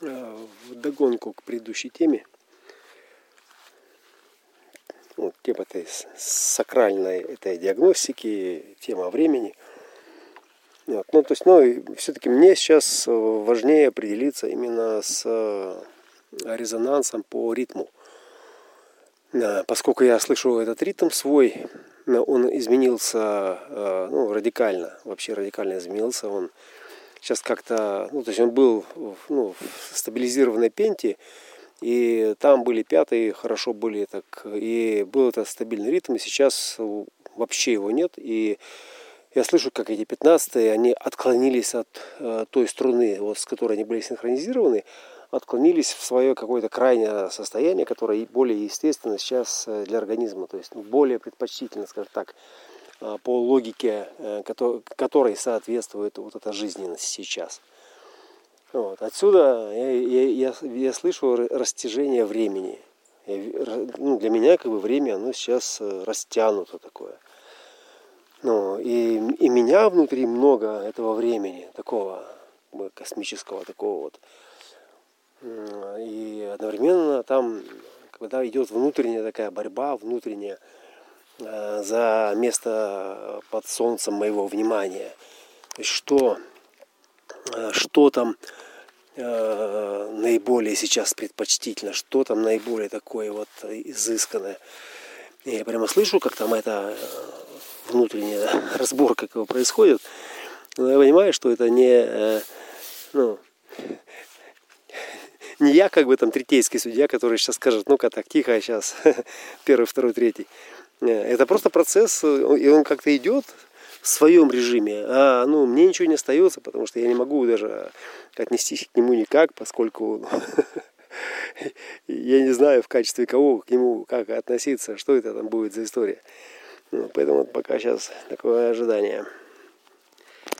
в догонку к предыдущей теме, вот, тема этой сакральной этой диагностики, тема времени. Вот. Ну, то есть, ну, все-таки мне сейчас важнее определиться именно с резонансом по ритму. Поскольку я слышу этот ритм свой, он изменился ну, радикально, вообще радикально изменился. Он сейчас как-то, ну, то есть он был ну, в стабилизированной пенте, и там были пятые, хорошо были так, и был это стабильный ритм, и сейчас вообще его нет, и я слышу, как эти пятнадцатые, они отклонились от э, той струны, вот, с которой они были синхронизированы, отклонились в свое какое-то крайнее состояние, которое более естественно сейчас э, для организма, то есть более предпочтительно, скажем так, по логике, э, которой соответствует вот эта жизненность сейчас. Вот. Отсюда я, я, я, я слышу растяжение времени. Я, ну, для меня как бы время оно сейчас растянуто такое. Ну, и, и меня внутри много этого времени, такого космического, такого вот. И одновременно там, когда идет внутренняя такая борьба, внутренняя э, за место под солнцем моего внимания. Что, э, что там э, наиболее сейчас предпочтительно, что там наиболее такое вот изысканное. Я прямо слышу, как там эта внутренняя разборка как происходит. Но я понимаю, что это не, ну, не я как бы там третейский судья, который сейчас скажет, ну-ка так, тихо, сейчас, первый, второй, третий. Это просто процесс, и он как-то идет в своем режиме, а ну, мне ничего не остается, потому что я не могу даже отнестись к нему никак, поскольку я не знаю в качестве кого к нему как относиться, что это там будет за история. Ну, поэтому пока сейчас такое ожидание.